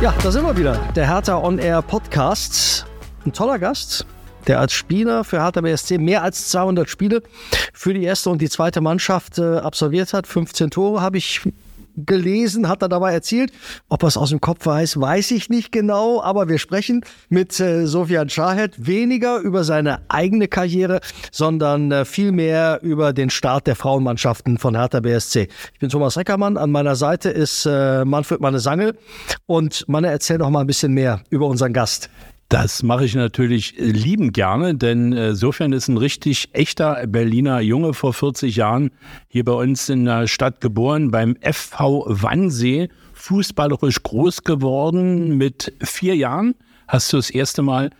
Ja, da sind wir wieder. Der Hertha On Air Podcast. Ein toller Gast, der als Spieler für Hertha BSC mehr als 200 Spiele für die erste und die zweite Mannschaft äh, absolviert hat. 15 Tore habe ich gelesen, hat er dabei erzählt. Ob er es aus dem Kopf weiß, weiß ich nicht genau, aber wir sprechen mit äh, Sofian Shahed weniger über seine eigene Karriere, sondern äh, vielmehr über den Start der Frauenmannschaften von Hertha BSC. Ich bin Thomas Reckermann, an meiner Seite ist äh, Manfred Manne Sangel und Manne, erzähl doch mal ein bisschen mehr über unseren Gast. Das mache ich natürlich äh, liebend gerne, denn äh, Sofern ist ein richtig echter Berliner Junge vor 40 Jahren hier bei uns in der Stadt geboren, beim FV Wannsee, fußballerisch groß geworden mit vier Jahren. Hast du das erste Mal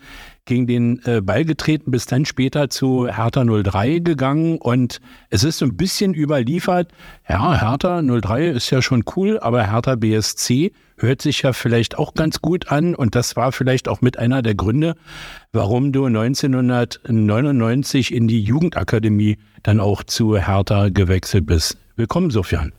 gegen den äh, Ball getreten, bis dann später zu Hertha 03 gegangen und es ist so ein bisschen überliefert. Ja, Hertha 03 ist ja schon cool, aber Hertha BSC hört sich ja vielleicht auch ganz gut an und das war vielleicht auch mit einer der Gründe, warum du 1999 in die Jugendakademie dann auch zu Hertha gewechselt bist. Willkommen, Sofian.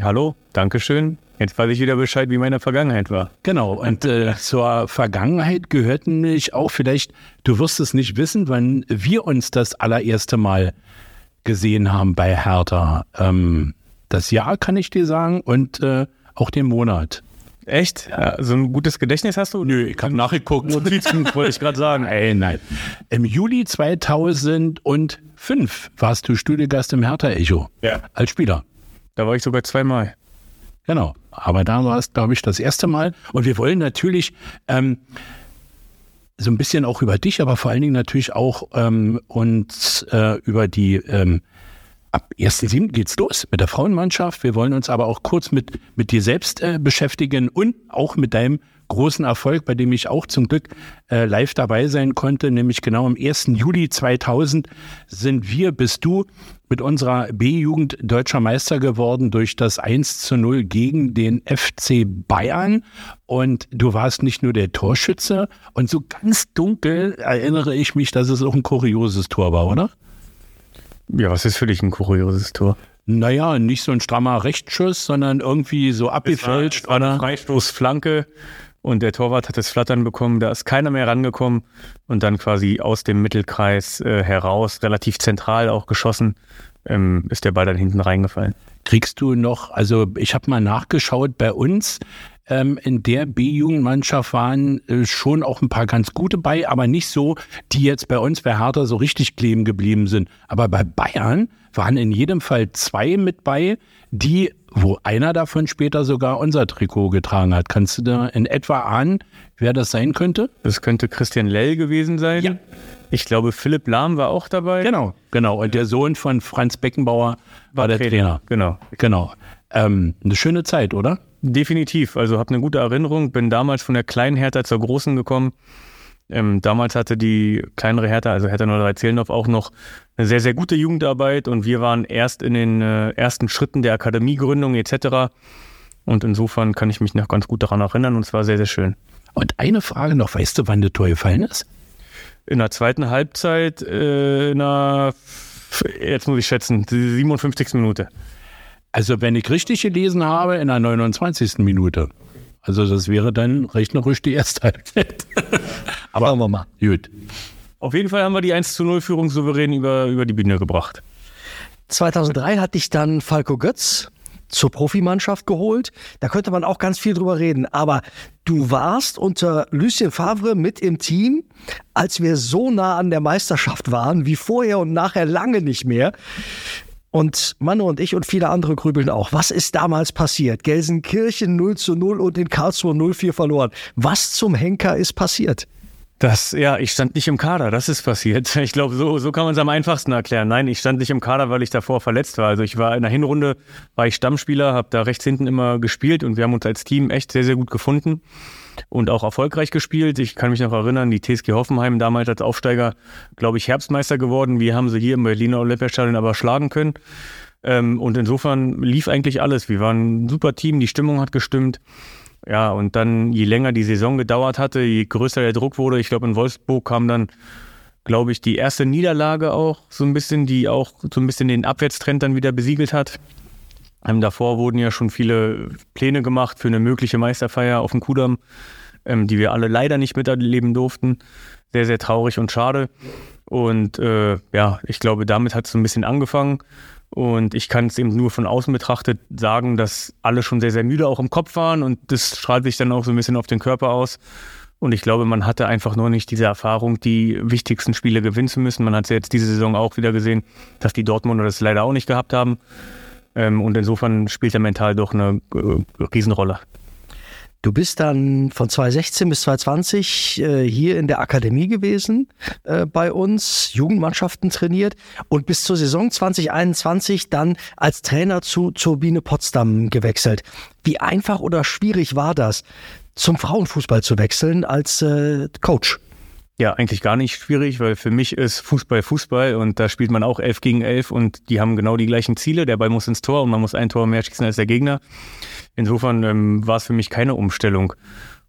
Hallo, Dankeschön. Jetzt weiß ich wieder Bescheid, wie meine Vergangenheit war. Genau, und äh, zur Vergangenheit gehört nämlich auch vielleicht, du wirst es nicht wissen, wann wir uns das allererste Mal gesehen haben bei Hertha. Ähm, das Jahr kann ich dir sagen und äh, auch den Monat. Echt? Ja, so ein gutes Gedächtnis hast du? Nö, ich habe nachgeguckt. Notizen wollte ich gerade sagen. Ey, nein. Im Juli 2005 warst du Studiogast im Hertha-Echo. Ja. Als Spieler. Da war ich sogar zweimal. Genau. Aber da war es, glaube ich, das erste Mal. Und wir wollen natürlich ähm, so ein bisschen auch über dich, aber vor allen Dingen natürlich auch ähm, uns äh, über die ähm, ab 1.7. geht's los mit der Frauenmannschaft. Wir wollen uns aber auch kurz mit, mit dir selbst äh, beschäftigen und auch mit deinem großen Erfolg, bei dem ich auch zum Glück äh, live dabei sein konnte, nämlich genau am 1. Juli 2000 sind wir, bist du mit unserer B-Jugend deutscher Meister geworden durch das 1 zu 0 gegen den FC Bayern. Und du warst nicht nur der Torschütze und so ganz dunkel erinnere ich mich, dass es auch ein kurioses Tor war, oder? Ja, was ist für dich ein kurioses Tor? Naja, nicht so ein strammer Rechtsschuss, sondern irgendwie so abgefälscht. Es war, es war eine Freistoßflanke und der Torwart hat das Flattern bekommen, da ist keiner mehr rangekommen und dann quasi aus dem Mittelkreis äh, heraus, relativ zentral auch geschossen, ähm, ist der Ball dann hinten reingefallen. Kriegst du noch, also ich habe mal nachgeschaut, bei uns ähm, in der B-Jugendmannschaft waren äh, schon auch ein paar ganz gute bei, aber nicht so, die jetzt bei uns bei Hertha so richtig kleben geblieben sind. Aber bei Bayern waren in jedem Fall zwei mit bei, die, wo einer davon später sogar unser Trikot getragen hat. Kannst du da in etwa ahnen, wer das sein könnte? Das könnte Christian Lell gewesen sein. Ja. Ich glaube, Philipp Lahm war auch dabei. Genau, genau. Und der Sohn von Franz Beckenbauer war, war der Trainer. Trainer. Genau. Genau. Ähm, eine schöne Zeit, oder? Definitiv. Also habe eine gute Erinnerung. Bin damals von der kleinen Hertha zur großen gekommen. Ähm, damals hatte die kleinere Hertha, also Hertha 03 Zehlendorf, auch noch eine sehr, sehr gute Jugendarbeit und wir waren erst in den äh, ersten Schritten der Akademiegründung etc. Und insofern kann ich mich noch ganz gut daran erinnern und es war sehr, sehr schön. Und eine Frage noch, weißt du, wann der Tor gefallen ist? In der zweiten Halbzeit, äh, in der, jetzt muss ich schätzen, die 57. Minute. Also wenn ich richtig gelesen habe, in der 29. Minute. Also das wäre dann rechnerisch die erste Halbzeit. Aber Schauen wir mal. Gut. Auf jeden Fall haben wir die 1 zu 0 Führung souverän über, über die Bühne gebracht. 2003 hat dich dann Falco Götz zur Profimannschaft geholt. Da könnte man auch ganz viel drüber reden. Aber du warst unter Lucien Favre mit im Team, als wir so nah an der Meisterschaft waren, wie vorher und nachher lange nicht mehr. Und Manu und ich und viele andere grübeln auch. Was ist damals passiert? Gelsenkirchen 0 zu 0 und in Karlsruhe 0-4 verloren. Was zum Henker ist passiert? Das, ja, ich stand nicht im Kader, das ist passiert. Ich glaube, so, so kann man es am einfachsten erklären. Nein, ich stand nicht im Kader, weil ich davor verletzt war. Also ich war in der Hinrunde, war ich Stammspieler, habe da rechts hinten immer gespielt und wir haben uns als Team echt sehr, sehr gut gefunden und auch erfolgreich gespielt. Ich kann mich noch erinnern, die TSG Hoffenheim damals als Aufsteiger, glaube ich, Herbstmeister geworden. Wir haben sie hier im Berliner Olympiastadion aber schlagen können. Ähm, und insofern lief eigentlich alles. Wir waren ein super Team, die Stimmung hat gestimmt. Ja, und dann, je länger die Saison gedauert hatte, je größer der Druck wurde, ich glaube, in Wolfsburg kam dann, glaube ich, die erste Niederlage auch so ein bisschen, die auch so ein bisschen den Abwärtstrend dann wieder besiegelt hat. Ähm, davor wurden ja schon viele Pläne gemacht für eine mögliche Meisterfeier auf dem Kudamm, ähm, die wir alle leider nicht miterleben durften. Sehr, sehr traurig und schade. Und äh, ja, ich glaube, damit hat es so ein bisschen angefangen. Und ich kann es eben nur von außen betrachtet sagen, dass alle schon sehr, sehr müde auch im Kopf waren und das strahlt sich dann auch so ein bisschen auf den Körper aus. Und ich glaube, man hatte einfach nur nicht diese Erfahrung, die wichtigsten Spiele gewinnen zu müssen. Man hat es jetzt diese Saison auch wieder gesehen, dass die Dortmunder das leider auch nicht gehabt haben. Ähm, und insofern spielt er mental doch eine äh, Riesenrolle. Du bist dann von 2016 bis 2020 äh, hier in der Akademie gewesen äh, bei uns, Jugendmannschaften trainiert und bis zur Saison 2021 dann als Trainer zu Turbine Potsdam gewechselt. Wie einfach oder schwierig war das, zum Frauenfußball zu wechseln als äh, Coach? Ja, eigentlich gar nicht schwierig, weil für mich ist Fußball Fußball und da spielt man auch elf gegen elf und die haben genau die gleichen Ziele. Der Ball muss ins Tor und man muss ein Tor mehr schießen als der Gegner. Insofern ähm, war es für mich keine Umstellung.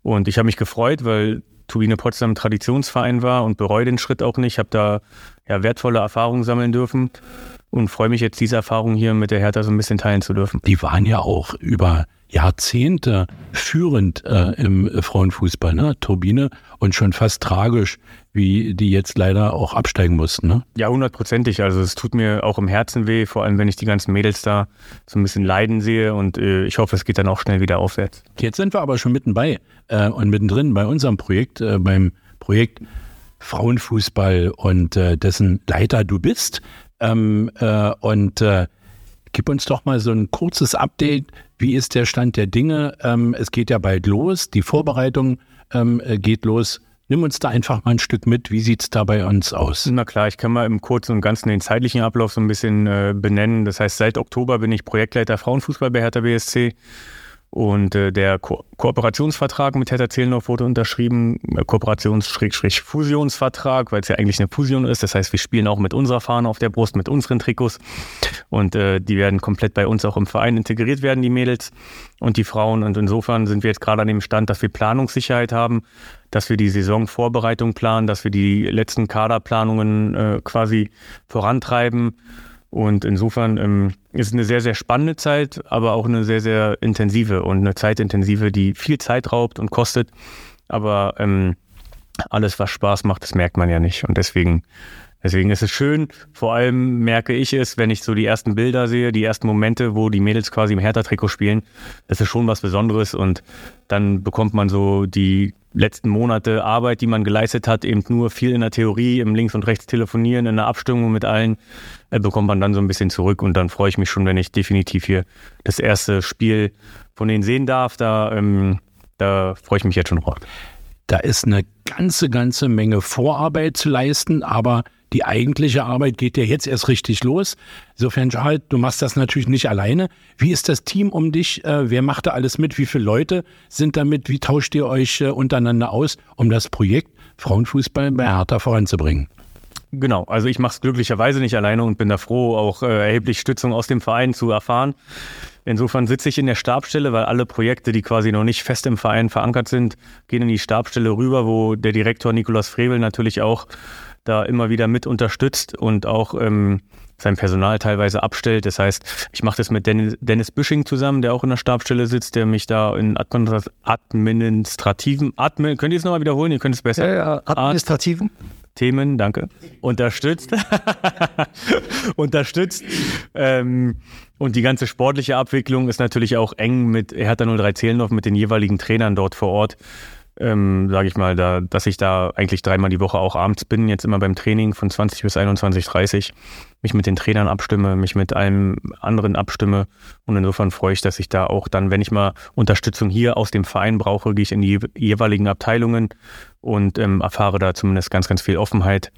Und ich habe mich gefreut, weil Turbine Potsdam Traditionsverein war und bereue den Schritt auch nicht. Ich habe da ja, wertvolle Erfahrungen sammeln dürfen und freue mich jetzt, diese Erfahrung hier mit der Hertha so ein bisschen teilen zu dürfen. Die waren ja auch über Jahrzehnte führend äh, im Frauenfußball, ne? Turbine und schon fast tragisch, wie die jetzt leider auch absteigen mussten. Ne? Ja, hundertprozentig. Also es tut mir auch im Herzen weh, vor allem wenn ich die ganzen Mädels da so ein bisschen leiden sehe und äh, ich hoffe, es geht dann auch schnell wieder aufwärts. Jetzt sind wir aber schon mitten bei äh, und mittendrin bei unserem Projekt, äh, beim Projekt Frauenfußball und äh, dessen Leiter du bist. Ähm, äh, und gib uns doch mal so ein kurzes Update. Wie ist der Stand der Dinge? Ähm, es geht ja bald los. Die Vorbereitung ähm, äh, geht los. Nimm uns da einfach mal ein Stück mit. Wie sieht es da bei uns aus? Na klar, ich kann mal im Kurzen und Ganzen den zeitlichen Ablauf so ein bisschen äh, benennen. Das heißt, seit Oktober bin ich Projektleiter Frauenfußball bei Hertha BSC. Und äh, der Ko Kooperationsvertrag mit Hertha Zehlendorf wurde unterschrieben, äh, Kooperations-Fusionsvertrag, weil es ja eigentlich eine Fusion ist. Das heißt, wir spielen auch mit unserer Fahne auf der Brust, mit unseren Trikots. Und äh, die werden komplett bei uns auch im Verein integriert werden, die Mädels und die Frauen. Und insofern sind wir jetzt gerade an dem Stand, dass wir Planungssicherheit haben, dass wir die Saisonvorbereitung planen, dass wir die letzten Kaderplanungen äh, quasi vorantreiben und insofern ähm, ist es eine sehr, sehr spannende Zeit, aber auch eine sehr, sehr intensive und eine zeitintensive, die viel Zeit raubt und kostet. Aber ähm, alles, was Spaß macht, das merkt man ja nicht. Und deswegen, deswegen ist es schön. Vor allem merke ich es, wenn ich so die ersten Bilder sehe, die ersten Momente, wo die Mädels quasi im Hertha-Trikot spielen. Das ist schon was Besonderes. Und dann bekommt man so die letzten Monate Arbeit, die man geleistet hat, eben nur viel in der Theorie, im Links und Rechts telefonieren, in der Abstimmung mit allen, äh, bekommt man dann so ein bisschen zurück und dann freue ich mich schon, wenn ich definitiv hier das erste Spiel von denen sehen darf. Da, ähm, da freue ich mich jetzt schon drauf. Da ist eine ganze, ganze Menge Vorarbeit zu leisten, aber die eigentliche Arbeit geht ja jetzt erst richtig los. Insofern, Charles, du machst das natürlich nicht alleine. Wie ist das Team um dich? Äh, wer macht da alles mit? Wie viele Leute sind damit? Wie tauscht ihr euch äh, untereinander aus, um das Projekt Frauenfußball bei Hertha voranzubringen? Genau, also ich mache es glücklicherweise nicht alleine und bin da froh, auch äh, erheblich Stützung aus dem Verein zu erfahren. Insofern sitze ich in der Stabstelle, weil alle Projekte, die quasi noch nicht fest im Verein verankert sind, gehen in die Stabstelle rüber, wo der Direktor Nikolaus Frevel natürlich auch da immer wieder mit unterstützt und auch ähm, sein Personal teilweise abstellt. Das heißt, ich mache das mit Dennis, Dennis Büsching zusammen, der auch in der Stabstelle sitzt, der mich da in administrativen, admin, könnt ihr es nochmal wiederholen? Ihr könnt es besser. Ja, ja, administrativen. Themen, danke, unterstützt. unterstützt. Ähm, und die ganze sportliche Abwicklung ist natürlich auch eng mit Hertha 03 Zehlendorf, mit den jeweiligen Trainern dort vor Ort ähm, sage ich mal, da, dass ich da eigentlich dreimal die Woche auch abends bin, jetzt immer beim Training von 20 bis 21.30 mich mit den Trainern abstimme, mich mit einem anderen abstimme. Und insofern freue ich, dass ich da auch dann, wenn ich mal Unterstützung hier aus dem Verein brauche, gehe ich in die jeweiligen Abteilungen und ähm, erfahre da zumindest ganz, ganz viel Offenheit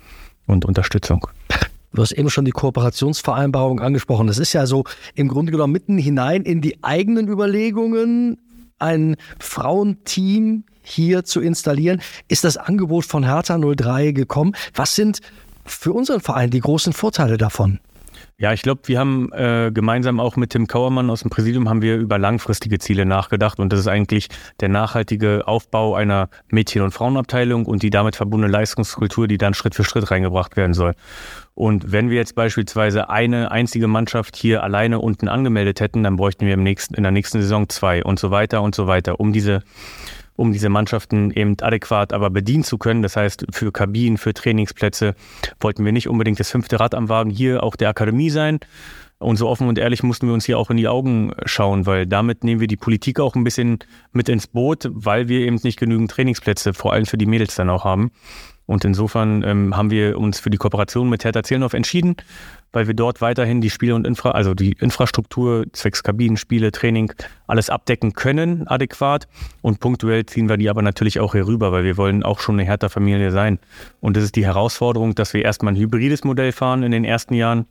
und Unterstützung. Du hast eben schon die Kooperationsvereinbarung angesprochen. Das ist ja so im Grunde genommen mitten hinein in die eigenen Überlegungen, ein Frauenteam hier zu installieren, ist das Angebot von Hertha 03 gekommen. Was sind für unseren Verein die großen Vorteile davon? Ja, ich glaube, wir haben äh, gemeinsam auch mit Tim Kauermann aus dem Präsidium haben wir über langfristige Ziele nachgedacht und das ist eigentlich der nachhaltige Aufbau einer Mädchen- und Frauenabteilung und die damit verbundene Leistungskultur, die dann Schritt für Schritt reingebracht werden soll. Und wenn wir jetzt beispielsweise eine einzige Mannschaft hier alleine unten angemeldet hätten, dann bräuchten wir im nächsten, in der nächsten Saison zwei und so weiter und so weiter, um diese um diese Mannschaften eben adäquat aber bedienen zu können. Das heißt, für Kabinen, für Trainingsplätze wollten wir nicht unbedingt das fünfte Rad am Wagen hier auch der Akademie sein. Und so offen und ehrlich mussten wir uns hier auch in die Augen schauen, weil damit nehmen wir die Politik auch ein bisschen mit ins Boot, weil wir eben nicht genügend Trainingsplätze, vor allem für die Mädels dann auch haben. Und insofern ähm, haben wir uns für die Kooperation mit Hertha Zellendorf entschieden, weil wir dort weiterhin die Spiele und Infra, also die Infrastruktur, zwecks Kabinen, Spiele, Training, alles abdecken können, adäquat. Und punktuell ziehen wir die aber natürlich auch hier rüber, weil wir wollen auch schon eine Hertha-Familie sein. Und das ist die Herausforderung, dass wir erstmal ein hybrides Modell fahren in den ersten Jahren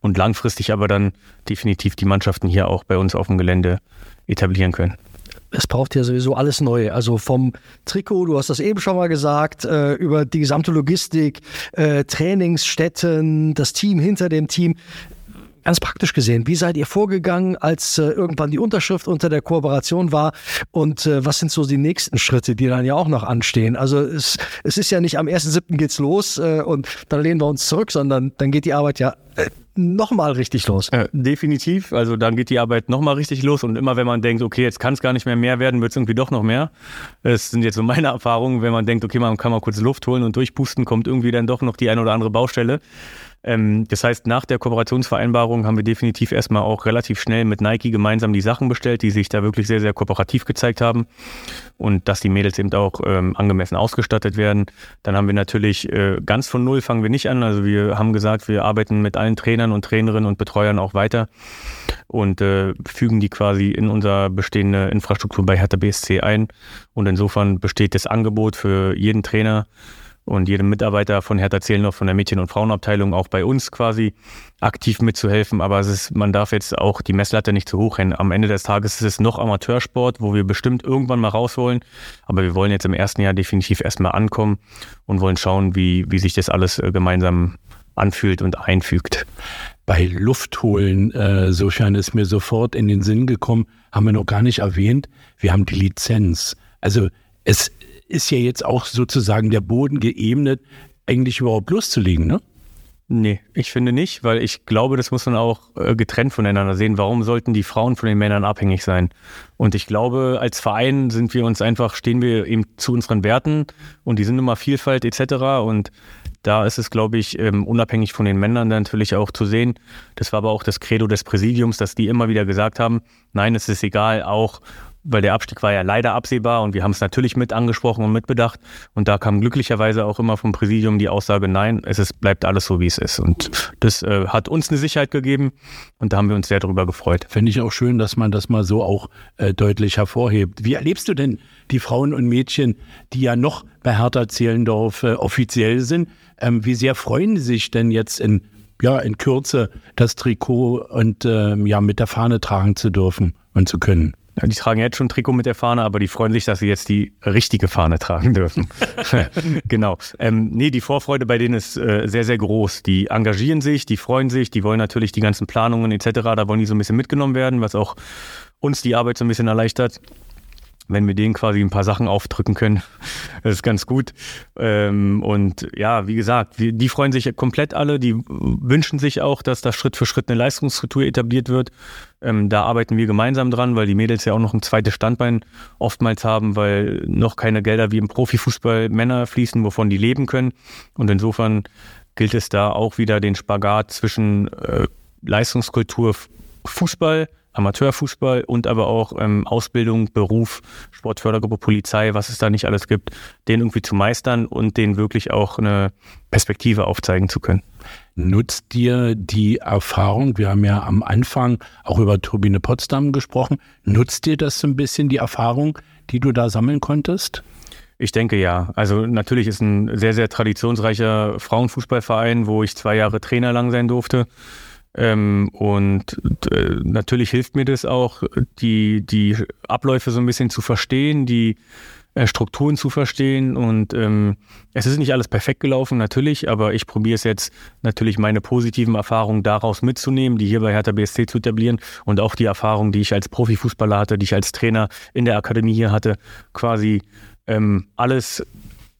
und langfristig aber dann definitiv die Mannschaften hier auch bei uns auf dem Gelände etablieren können es braucht ja sowieso alles neu. Also vom Trikot, du hast das eben schon mal gesagt, äh, über die gesamte Logistik, äh, Trainingsstätten, das Team hinter dem Team. Ganz praktisch gesehen, wie seid ihr vorgegangen, als äh, irgendwann die Unterschrift unter der Kooperation war? Und äh, was sind so die nächsten Schritte, die dann ja auch noch anstehen? Also es, es ist ja nicht am 1.7. geht's los äh, und dann lehnen wir uns zurück, sondern dann geht die Arbeit ja nochmal richtig los. Äh, definitiv. Also dann geht die Arbeit nochmal richtig los. Und immer wenn man denkt, okay, jetzt kann es gar nicht mehr mehr werden, wird es irgendwie doch noch mehr. Das sind jetzt so meine Erfahrungen, wenn man denkt, okay, man kann mal kurz Luft holen und durchpusten, kommt irgendwie dann doch noch die eine oder andere Baustelle. Ähm, das heißt, nach der Kooperationsvereinbarung haben wir definitiv erstmal auch relativ schnell mit Nike gemeinsam die Sachen bestellt, die sich da wirklich sehr, sehr kooperativ gezeigt haben und dass die Mädels eben auch ähm, angemessen ausgestattet werden. Dann haben wir natürlich äh, ganz von Null fangen wir nicht an. Also wir haben gesagt, wir arbeiten mit allen Trainern und Trainerinnen und Betreuern auch weiter und äh, fügen die quasi in unsere bestehende Infrastruktur bei Hertha BSC ein. Und insofern besteht das Angebot für jeden Trainer und jedem Mitarbeiter von Hertha Zählendorf, von der Mädchen- und Frauenabteilung, auch bei uns quasi aktiv mitzuhelfen. Aber es ist, man darf jetzt auch die Messlatte nicht zu hoch hängen. Am Ende des Tages ist es noch Amateursport, wo wir bestimmt irgendwann mal raus wollen. Aber wir wollen jetzt im ersten Jahr definitiv erstmal ankommen und wollen schauen, wie, wie sich das alles äh, gemeinsam anfühlt und einfügt. Bei Luftholen, äh, so scheint es mir sofort in den Sinn gekommen, haben wir noch gar nicht erwähnt, wir haben die Lizenz. Also es ist ja jetzt auch sozusagen der Boden geebnet, eigentlich überhaupt loszulegen, ne? Nee, ich finde nicht, weil ich glaube, das muss man auch äh, getrennt voneinander sehen. Warum sollten die Frauen von den Männern abhängig sein? Und ich glaube, als Verein sind wir uns einfach, stehen wir eben zu unseren Werten und die sind immer Vielfalt etc. Und da ist es, glaube ich, ähm, unabhängig von den Männern natürlich auch zu sehen. Das war aber auch das Credo des Präsidiums, dass die immer wieder gesagt haben, nein, es ist egal, auch weil der Abstieg war ja leider absehbar und wir haben es natürlich mit angesprochen und mitbedacht. Und da kam glücklicherweise auch immer vom Präsidium die Aussage, nein, es ist, bleibt alles so, wie es ist. Und das äh, hat uns eine Sicherheit gegeben und da haben wir uns sehr darüber gefreut. Finde ich auch schön, dass man das mal so auch äh, deutlich hervorhebt. Wie erlebst du denn die Frauen und Mädchen, die ja noch bei Hertha Zehlendorf äh, offiziell sind? Ähm, wie sehr freuen sie sich denn jetzt in ja, in Kürze das Trikot und ähm, ja, mit der Fahne tragen zu dürfen und zu können. Die tragen jetzt schon ein Trikot mit der Fahne, aber die freuen sich, dass sie jetzt die richtige Fahne tragen dürfen. genau. Ähm, nee, die Vorfreude bei denen ist äh, sehr, sehr groß. Die engagieren sich, die freuen sich, die wollen natürlich die ganzen Planungen etc., da wollen die so ein bisschen mitgenommen werden, was auch uns die Arbeit so ein bisschen erleichtert wenn wir denen quasi ein paar Sachen aufdrücken können. Das ist ganz gut. Ähm, und ja, wie gesagt, die freuen sich komplett alle. Die wünschen sich auch, dass da Schritt für Schritt eine Leistungsstruktur etabliert wird. Ähm, da arbeiten wir gemeinsam dran, weil die Mädels ja auch noch ein zweites Standbein oftmals haben, weil noch keine Gelder wie im Profifußball Männer fließen, wovon die leben können. Und insofern gilt es da auch wieder den Spagat zwischen äh, Leistungskultur Fußball Amateurfußball und aber auch ähm, Ausbildung, Beruf, Sportfördergruppe, Polizei, was es da nicht alles gibt, den irgendwie zu meistern und den wirklich auch eine Perspektive aufzeigen zu können. Nutzt dir die Erfahrung, wir haben ja am Anfang auch über Turbine Potsdam gesprochen, nutzt dir das so ein bisschen die Erfahrung, die du da sammeln konntest? Ich denke ja. Also natürlich ist ein sehr, sehr traditionsreicher Frauenfußballverein, wo ich zwei Jahre Trainer lang sein durfte. Ähm, und äh, natürlich hilft mir das auch, die, die Abläufe so ein bisschen zu verstehen, die äh, Strukturen zu verstehen. Und ähm, es ist nicht alles perfekt gelaufen, natürlich, aber ich probiere es jetzt natürlich meine positiven Erfahrungen daraus mitzunehmen, die hier bei Hertha BSC zu etablieren und auch die Erfahrungen, die ich als Profifußballer hatte, die ich als Trainer in der Akademie hier hatte, quasi ähm, alles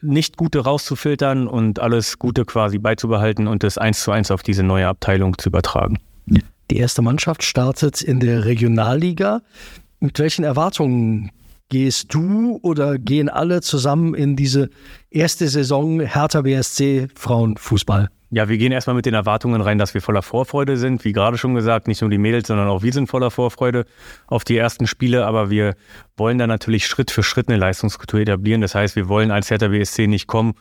nicht Gute rauszufiltern und alles Gute quasi beizubehalten und das eins zu eins auf diese neue Abteilung zu übertragen. Die erste Mannschaft startet in der Regionalliga. Mit welchen Erwartungen gehst du oder gehen alle zusammen in diese erste Saison Hertha BSC Frauenfußball? Ja, wir gehen erstmal mit den Erwartungen rein, dass wir voller Vorfreude sind. Wie gerade schon gesagt, nicht nur die Mädels, sondern auch wir sind voller Vorfreude auf die ersten Spiele. Aber wir wollen da natürlich Schritt für Schritt eine Leistungskultur etablieren. Das heißt, wir wollen als Hertha BSC nicht kommen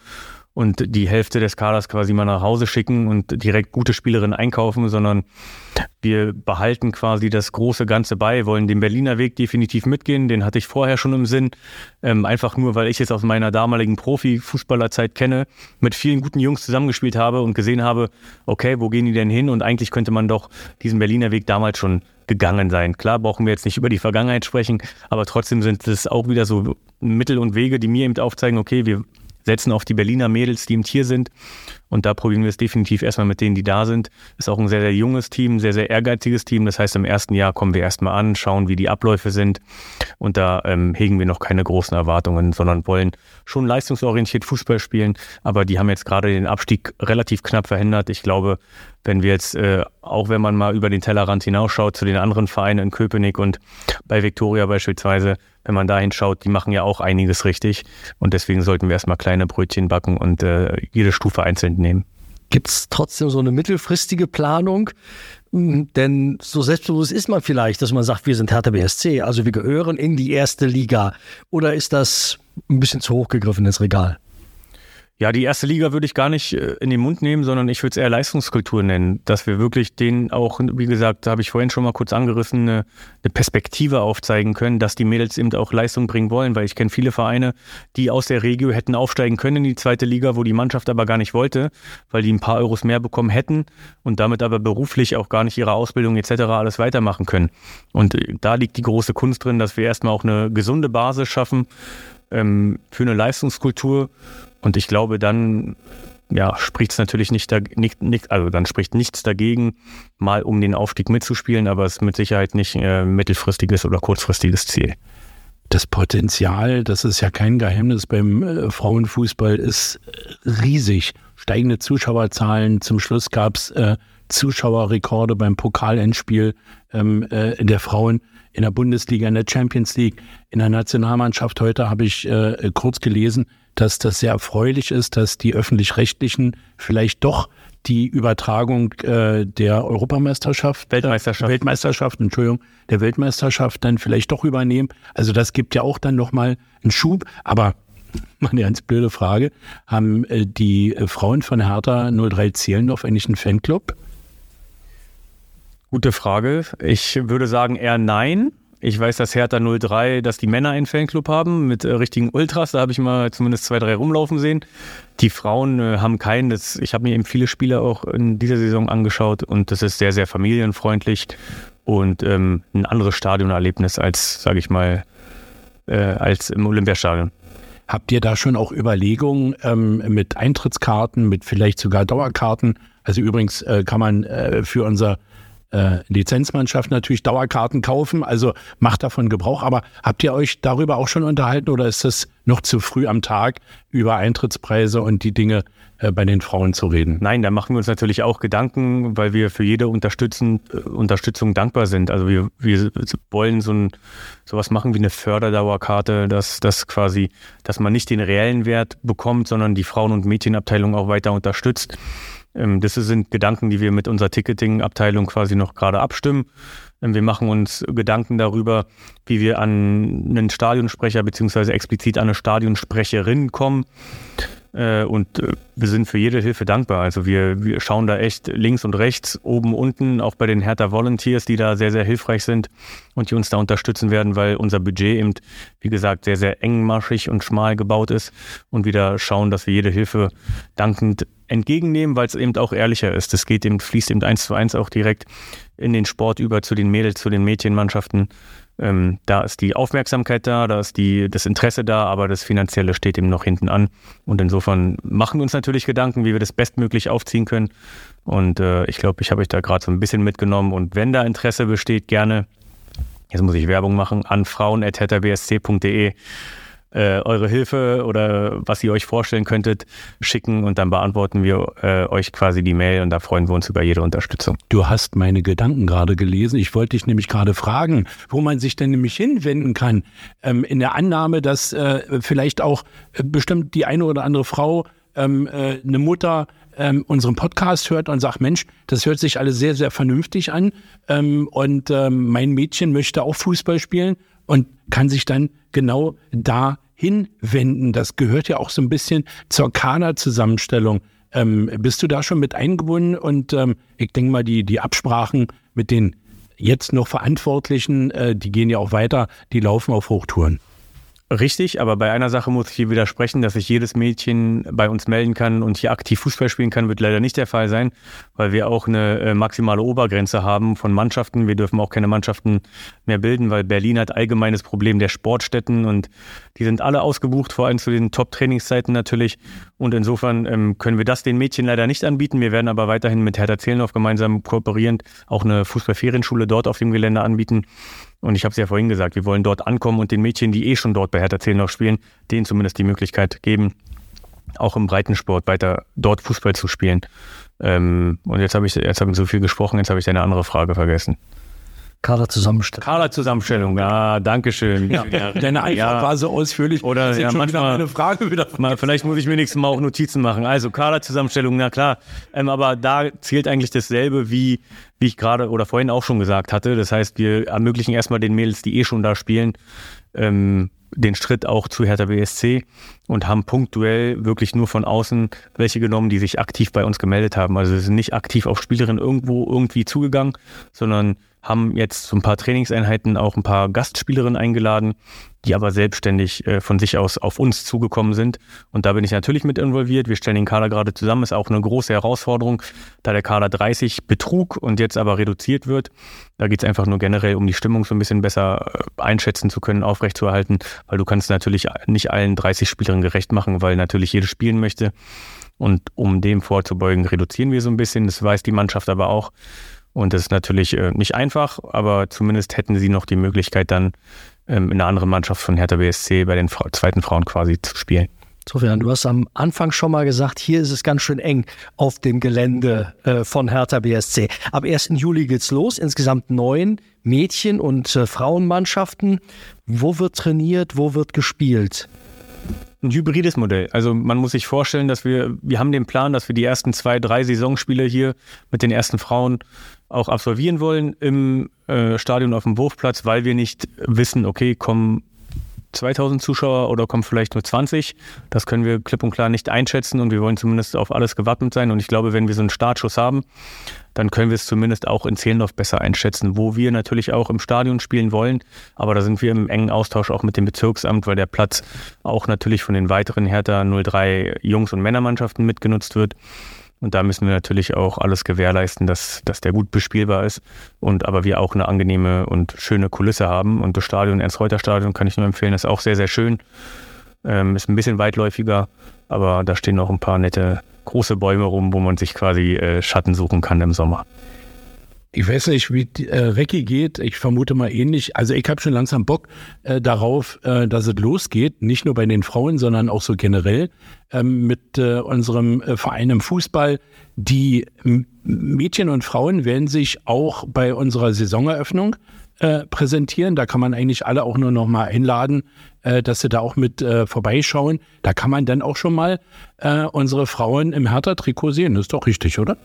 und die Hälfte des Kaders quasi mal nach Hause schicken und direkt gute Spielerinnen einkaufen, sondern wir behalten quasi das große Ganze bei, wollen den Berliner Weg definitiv mitgehen, den hatte ich vorher schon im Sinn, ähm, einfach nur, weil ich es aus meiner damaligen Profi-Fußballerzeit kenne, mit vielen guten Jungs zusammengespielt habe und gesehen habe, okay, wo gehen die denn hin und eigentlich könnte man doch diesen Berliner Weg damals schon gegangen sein. Klar brauchen wir jetzt nicht über die Vergangenheit sprechen, aber trotzdem sind es auch wieder so Mittel und Wege, die mir eben aufzeigen, okay, wir setzen auf die Berliner Mädels, die im Tier sind. Und da probieren wir es definitiv erstmal mit denen, die da sind. Ist auch ein sehr, sehr junges Team, sehr, sehr ehrgeiziges Team. Das heißt, im ersten Jahr kommen wir erstmal an, schauen, wie die Abläufe sind. Und da ähm, hegen wir noch keine großen Erwartungen, sondern wollen schon leistungsorientiert Fußball spielen. Aber die haben jetzt gerade den Abstieg relativ knapp verhindert. Ich glaube, wenn wir jetzt, äh, auch wenn man mal über den Tellerrand hinausschaut zu den anderen Vereinen in Köpenick und bei Viktoria beispielsweise, wenn man dahin schaut, die machen ja auch einiges richtig. Und deswegen sollten wir erstmal kleine Brötchen backen und äh, jede Stufe einzeln nehmen. Gibt es trotzdem so eine mittelfristige Planung? Hm, denn so selbstbewusst ist man vielleicht, dass man sagt, wir sind Hertha BSC, also wir gehören in die erste Liga. Oder ist das ein bisschen zu hoch gegriffen ins Regal? Ja, die erste Liga würde ich gar nicht äh, in den Mund nehmen, sondern ich würde es eher Leistungskultur nennen, dass wir wirklich denen auch, wie gesagt, da habe ich vorhin schon mal kurz angerissen, eine, eine, Perspektive aufzeigen können, dass die Mädels eben auch Leistung bringen wollen, weil ich kenne viele Vereine, die aus der Regio hätten aufsteigen können in die zweite Liga, wo die Mannschaft aber gar nicht wollte, weil die ein paar Euros mehr bekommen hätten und damit aber beruflich auch gar nicht ihre Ausbildung etc. alles weitermachen können. Und äh, da liegt die große Kunst drin, dass wir erstmal auch eine gesunde Basis schaffen ähm, für eine Leistungskultur und ich glaube, dann ja, spricht es natürlich nicht, nicht, nicht, also dann spricht nichts dagegen, mal um den Aufstieg mitzuspielen, aber es ist mit Sicherheit nicht äh, mittelfristiges oder kurzfristiges Ziel. Das Potenzial, das ist ja kein Geheimnis beim äh, Frauenfußball, ist riesig. Steigende Zuschauerzahlen. Zum Schluss gab es äh, Zuschauerrekorde beim Pokalendspiel ähm, äh, der Frauen in der Bundesliga, in der Champions League, in der Nationalmannschaft. Heute habe ich äh, kurz gelesen, dass das sehr erfreulich ist, dass die öffentlich-rechtlichen vielleicht doch die Übertragung äh, der Europameisterschaft, Weltmeisterschaft, Weltmeisterschaft, Entschuldigung, der Weltmeisterschaft dann vielleicht doch übernehmen. Also das gibt ja auch dann nochmal einen Schub. Aber meine ganz blöde Frage, haben äh, die äh, Frauen von Hertha 03 Zehlendorf eigentlich einen Fanclub? Gute Frage. Ich würde sagen eher nein. Ich weiß, dass Hertha 03, dass die Männer einen Fanclub haben mit äh, richtigen Ultras. Da habe ich mal zumindest zwei, drei rumlaufen sehen. Die Frauen äh, haben keinen. Das, ich habe mir eben viele Spiele auch in dieser Saison angeschaut und das ist sehr, sehr familienfreundlich und ähm, ein anderes Stadionerlebnis als, sage ich mal, äh, als im Olympiastadion. Habt ihr da schon auch Überlegungen ähm, mit Eintrittskarten, mit vielleicht sogar Dauerkarten? Also übrigens äh, kann man äh, für unser äh, Lizenzmannschaft natürlich Dauerkarten kaufen, also macht davon Gebrauch. Aber habt ihr euch darüber auch schon unterhalten oder ist es noch zu früh am Tag, über Eintrittspreise und die Dinge äh, bei den Frauen zu reden? Nein, da machen wir uns natürlich auch Gedanken, weil wir für jede Unterstützung, äh, Unterstützung dankbar sind. Also wir, wir wollen so ein, sowas machen wie eine Förderdauerkarte, dass, dass quasi, dass man nicht den reellen Wert bekommt, sondern die Frauen- und Mädchenabteilung auch weiter unterstützt. Ähm, das sind Gedanken, die wir mit unserer Ticketing-Abteilung quasi noch gerade abstimmen. Ähm, wir machen uns Gedanken darüber, wie wir an einen Stadionsprecher beziehungsweise explizit an eine Stadionsprecherin kommen. Äh, und äh, wir sind für jede Hilfe dankbar. Also wir, wir schauen da echt links und rechts, oben, unten, auch bei den Hertha Volunteers, die da sehr, sehr hilfreich sind und die uns da unterstützen werden, weil unser Budget eben, wie gesagt, sehr, sehr engmaschig und schmal gebaut ist und wieder schauen, dass wir jede Hilfe dankend entgegennehmen, weil es eben auch ehrlicher ist. Das geht eben, fließt eben eins zu eins auch direkt in den Sport über zu den Mädels, zu den Mädchenmannschaften. Ähm, da ist die Aufmerksamkeit da, da ist die, das Interesse da, aber das Finanzielle steht eben noch hinten an. Und insofern machen wir uns natürlich Gedanken, wie wir das bestmöglich aufziehen können. Und äh, ich glaube, ich habe euch da gerade so ein bisschen mitgenommen. Und wenn da Interesse besteht, gerne, jetzt muss ich Werbung machen, an frauen.hetterbsc.de äh, eure Hilfe oder was ihr euch vorstellen könntet, schicken und dann beantworten wir äh, euch quasi die Mail und da freuen wir uns über jede Unterstützung. Du hast meine Gedanken gerade gelesen. Ich wollte dich nämlich gerade fragen, wo man sich denn nämlich hinwenden kann, ähm, in der Annahme, dass äh, vielleicht auch äh, bestimmt die eine oder andere Frau, ähm, äh, eine Mutter, ähm, unseren Podcast hört und sagt, Mensch, das hört sich alles sehr, sehr vernünftig an ähm, und ähm, mein Mädchen möchte auch Fußball spielen und kann sich dann genau da hinwenden. Das gehört ja auch so ein bisschen zur Kaderzusammenstellung. Ähm, bist du da schon mit eingebunden? Und ähm, ich denke mal, die, die Absprachen mit den jetzt noch Verantwortlichen, äh, die gehen ja auch weiter, die laufen auf Hochtouren. Richtig, aber bei einer Sache muss ich hier widersprechen, dass sich jedes Mädchen bei uns melden kann und hier aktiv Fußball spielen kann, wird leider nicht der Fall sein, weil wir auch eine äh, maximale Obergrenze haben von Mannschaften. Wir dürfen auch keine Mannschaften mehr bilden, weil Berlin hat allgemeines Problem der Sportstätten und die sind alle ausgebucht, vor allem zu den Top-Trainingszeiten natürlich. Und insofern ähm, können wir das den Mädchen leider nicht anbieten. Wir werden aber weiterhin mit Hertha Zehlendorf gemeinsam kooperierend auch eine Fußballferienschule dort auf dem Gelände anbieten. Und ich habe es ja vorhin gesagt, wir wollen dort ankommen und den Mädchen, die eh schon dort bei Hertha noch spielen, denen zumindest die Möglichkeit geben, auch im Breitensport weiter dort Fußball zu spielen. Ähm, und jetzt habe ich, jetzt habe ich so viel gesprochen, jetzt habe ich eine andere Frage vergessen. Kaderzusammenstellung. Kaderzusammenstellung, ja, danke schön. Ja, deine Antwort ja. war so ausführlich. Oder ja, manchmal eine Frage wieder. Mal, vielleicht muss ich mir nächstes Mal auch Notizen machen. Also Kaderzusammenstellung, na klar. Ähm, aber da zählt eigentlich dasselbe, wie, wie ich gerade oder vorhin auch schon gesagt hatte. Das heißt, wir ermöglichen erstmal den Mädels, die eh schon da spielen, ähm, den Schritt auch zu Hertha BSC und haben punktuell wirklich nur von außen welche genommen, die sich aktiv bei uns gemeldet haben. Also wir sind nicht aktiv auf Spielerinnen irgendwo irgendwie zugegangen, sondern haben jetzt so ein paar Trainingseinheiten auch ein paar Gastspielerinnen eingeladen, die aber selbstständig äh, von sich aus auf uns zugekommen sind. Und da bin ich natürlich mit involviert. Wir stellen den Kader gerade zusammen. Ist auch eine große Herausforderung, da der Kader 30 betrug und jetzt aber reduziert wird. Da geht es einfach nur generell um die Stimmung so ein bisschen besser äh, einschätzen zu können, aufrechtzuerhalten, weil du kannst natürlich nicht allen 30 Spielerinnen gerecht machen, weil natürlich jede spielen möchte. Und um dem vorzubeugen, reduzieren wir so ein bisschen. Das weiß die Mannschaft aber auch. Und das ist natürlich äh, nicht einfach, aber zumindest hätten sie noch die Möglichkeit, dann ähm, in einer anderen Mannschaft von Hertha BSC bei den Fra zweiten Frauen quasi zu spielen. Sofern, du hast am Anfang schon mal gesagt, hier ist es ganz schön eng auf dem Gelände äh, von Hertha BSC. Ab 1. Juli geht's los, insgesamt neun Mädchen- und äh, Frauenmannschaften. Wo wird trainiert, wo wird gespielt? ein hybrides Modell. Also man muss sich vorstellen, dass wir, wir haben den Plan, dass wir die ersten zwei, drei Saisonspiele hier mit den ersten Frauen auch absolvieren wollen im äh, Stadion auf dem Wurfplatz, weil wir nicht wissen, okay, kommen 2000 Zuschauer oder kommen vielleicht nur 20. Das können wir klipp und klar nicht einschätzen und wir wollen zumindest auf alles gewappnet sein. Und ich glaube, wenn wir so einen Startschuss haben, dann können wir es zumindest auch in Zehlendorf besser einschätzen, wo wir natürlich auch im Stadion spielen wollen. Aber da sind wir im engen Austausch auch mit dem Bezirksamt, weil der Platz auch natürlich von den weiteren Hertha 03 Jungs- und Männermannschaften mitgenutzt wird. Und da müssen wir natürlich auch alles gewährleisten, dass, dass der gut bespielbar ist und aber wir auch eine angenehme und schöne Kulisse haben. Und das Stadion, Ernst-Reuter-Stadion, kann ich nur empfehlen, ist auch sehr, sehr schön. Ähm, ist ein bisschen weitläufiger, aber da stehen noch ein paar nette große Bäume rum, wo man sich quasi äh, Schatten suchen kann im Sommer. Ich weiß nicht, wie äh, Recki geht. Ich vermute mal ähnlich. Also ich habe schon langsam Bock äh, darauf, äh, dass es losgeht. Nicht nur bei den Frauen, sondern auch so generell ähm, mit äh, unserem äh, Verein im Fußball. Die Mädchen und Frauen werden sich auch bei unserer Saisoneröffnung äh, präsentieren. Da kann man eigentlich alle auch nur noch mal einladen, äh, dass sie da auch mit äh, vorbeischauen. Da kann man dann auch schon mal äh, unsere Frauen im Hertha-Trikot sehen. Das ist doch richtig, oder?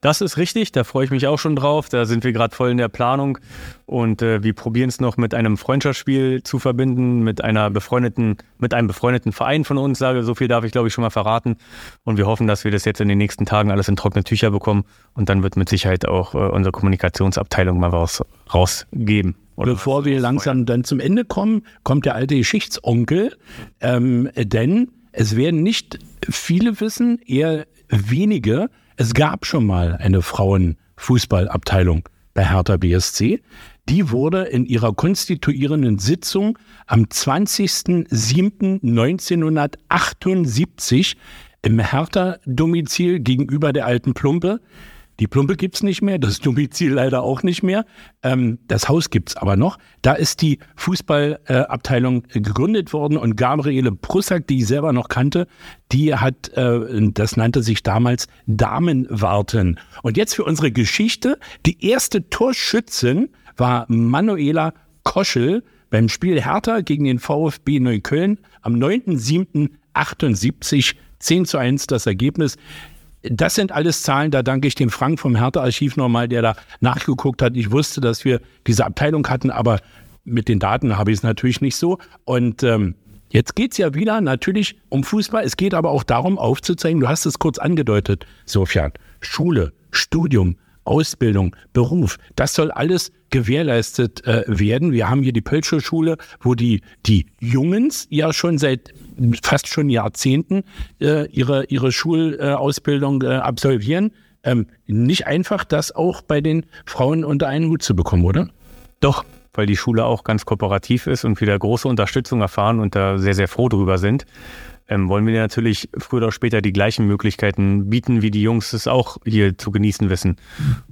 Das ist richtig, da freue ich mich auch schon drauf. Da sind wir gerade voll in der Planung und äh, wir probieren es noch mit einem Freundschaftsspiel zu verbinden, mit einer befreundeten, mit einem befreundeten Verein von uns. Sage, so viel darf ich glaube ich schon mal verraten. Und wir hoffen, dass wir das jetzt in den nächsten Tagen alles in trockene Tücher bekommen und dann wird mit Sicherheit auch äh, unsere Kommunikationsabteilung mal was rausgeben. Bevor wir langsam dann zum Ende kommen, kommt der alte Geschichtsonkel, ähm, denn es werden nicht viele wissen, eher wenige. Es gab schon mal eine Frauenfußballabteilung bei Hertha BSC. Die wurde in ihrer konstituierenden Sitzung am 20.07.1978 im Hertha-Domizil gegenüber der alten Plumpe die Plumpe gibt es nicht mehr, das Domizil leider auch nicht mehr. Ähm, das Haus gibt es aber noch. Da ist die Fußballabteilung äh, gegründet worden und Gabriele Prussack, die ich selber noch kannte, die hat, äh, das nannte sich damals Damenwarten. Und jetzt für unsere Geschichte, die erste Torschützin war Manuela Koschel beim Spiel Hertha gegen den VfB Neukölln am 9.7.78. 10 zu 1 das Ergebnis. Das sind alles Zahlen, da danke ich dem Frank vom Hertha-Archiv nochmal, der da nachgeguckt hat. Ich wusste, dass wir diese Abteilung hatten, aber mit den Daten habe ich es natürlich nicht so. Und ähm, jetzt geht es ja wieder natürlich um Fußball. Es geht aber auch darum, aufzuzeigen, du hast es kurz angedeutet, Sofian, Schule, Studium, Ausbildung, Beruf, das soll alles gewährleistet äh, werden. Wir haben hier die Pölscher Schule, wo die, die Jungens ja schon seit fast schon Jahrzehnten äh, ihre, ihre Schulausbildung äh, absolvieren. Ähm, nicht einfach, das auch bei den Frauen unter einen Hut zu bekommen, oder? Doch, weil die Schule auch ganz kooperativ ist und wieder große Unterstützung erfahren und da sehr, sehr froh drüber sind ähm, wollen wir natürlich früher oder später die gleichen Möglichkeiten bieten, wie die Jungs es auch hier zu genießen wissen.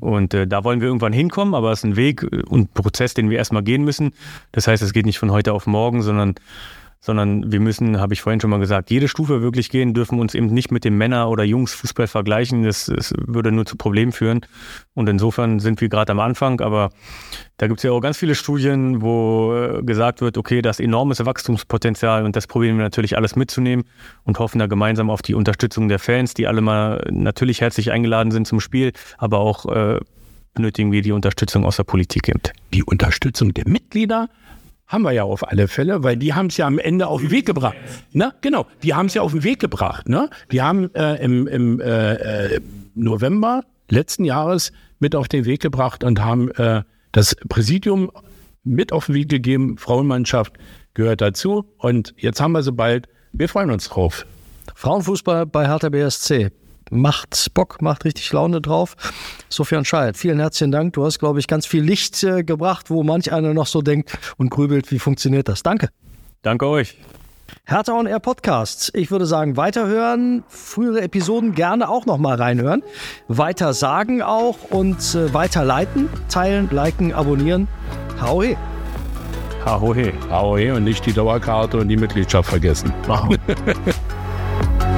Und äh, da wollen wir irgendwann hinkommen, aber es ist ein Weg und Prozess, den wir erstmal gehen müssen. Das heißt, es geht nicht von heute auf morgen, sondern sondern wir müssen, habe ich vorhin schon mal gesagt, jede Stufe wirklich gehen, dürfen uns eben nicht mit dem Männer- oder Jungsfußball vergleichen. Das, das würde nur zu Problemen führen. Und insofern sind wir gerade am Anfang, aber da gibt es ja auch ganz viele Studien, wo äh, gesagt wird, okay, das enormes Wachstumspotenzial und das probieren wir natürlich alles mitzunehmen und hoffen da gemeinsam auf die Unterstützung der Fans, die alle mal natürlich herzlich eingeladen sind zum Spiel, aber auch äh, benötigen wir die Unterstützung aus der Politik eben. Die Unterstützung der Mitglieder haben wir ja auf alle Fälle, weil die haben es ja am Ende auf den Weg gebracht. Ne? Genau, die haben es ja auf den Weg gebracht. Ne? Die haben äh, im, im äh, äh, November letzten Jahres mit auf den Weg gebracht und haben äh, das Präsidium mit auf den Weg gegeben. Frauenmannschaft gehört dazu. Und jetzt haben wir sie bald. Wir freuen uns drauf. Frauenfußball bei Hertha BSC macht Bock, macht richtig Laune drauf. Sofern Scheidt, vielen herzlichen Dank. Du hast, glaube ich, ganz viel Licht äh, gebracht, wo manch einer noch so denkt und grübelt, wie funktioniert das. Danke. Danke euch. Hertha on Air Podcast. Ich würde sagen, weiterhören, frühere Episoden gerne auch nochmal reinhören. Weiter sagen auch und äh, weiterleiten, teilen, liken, abonnieren. Hau he. Hau he. Hau he und nicht die Dauerkarte und die Mitgliedschaft vergessen.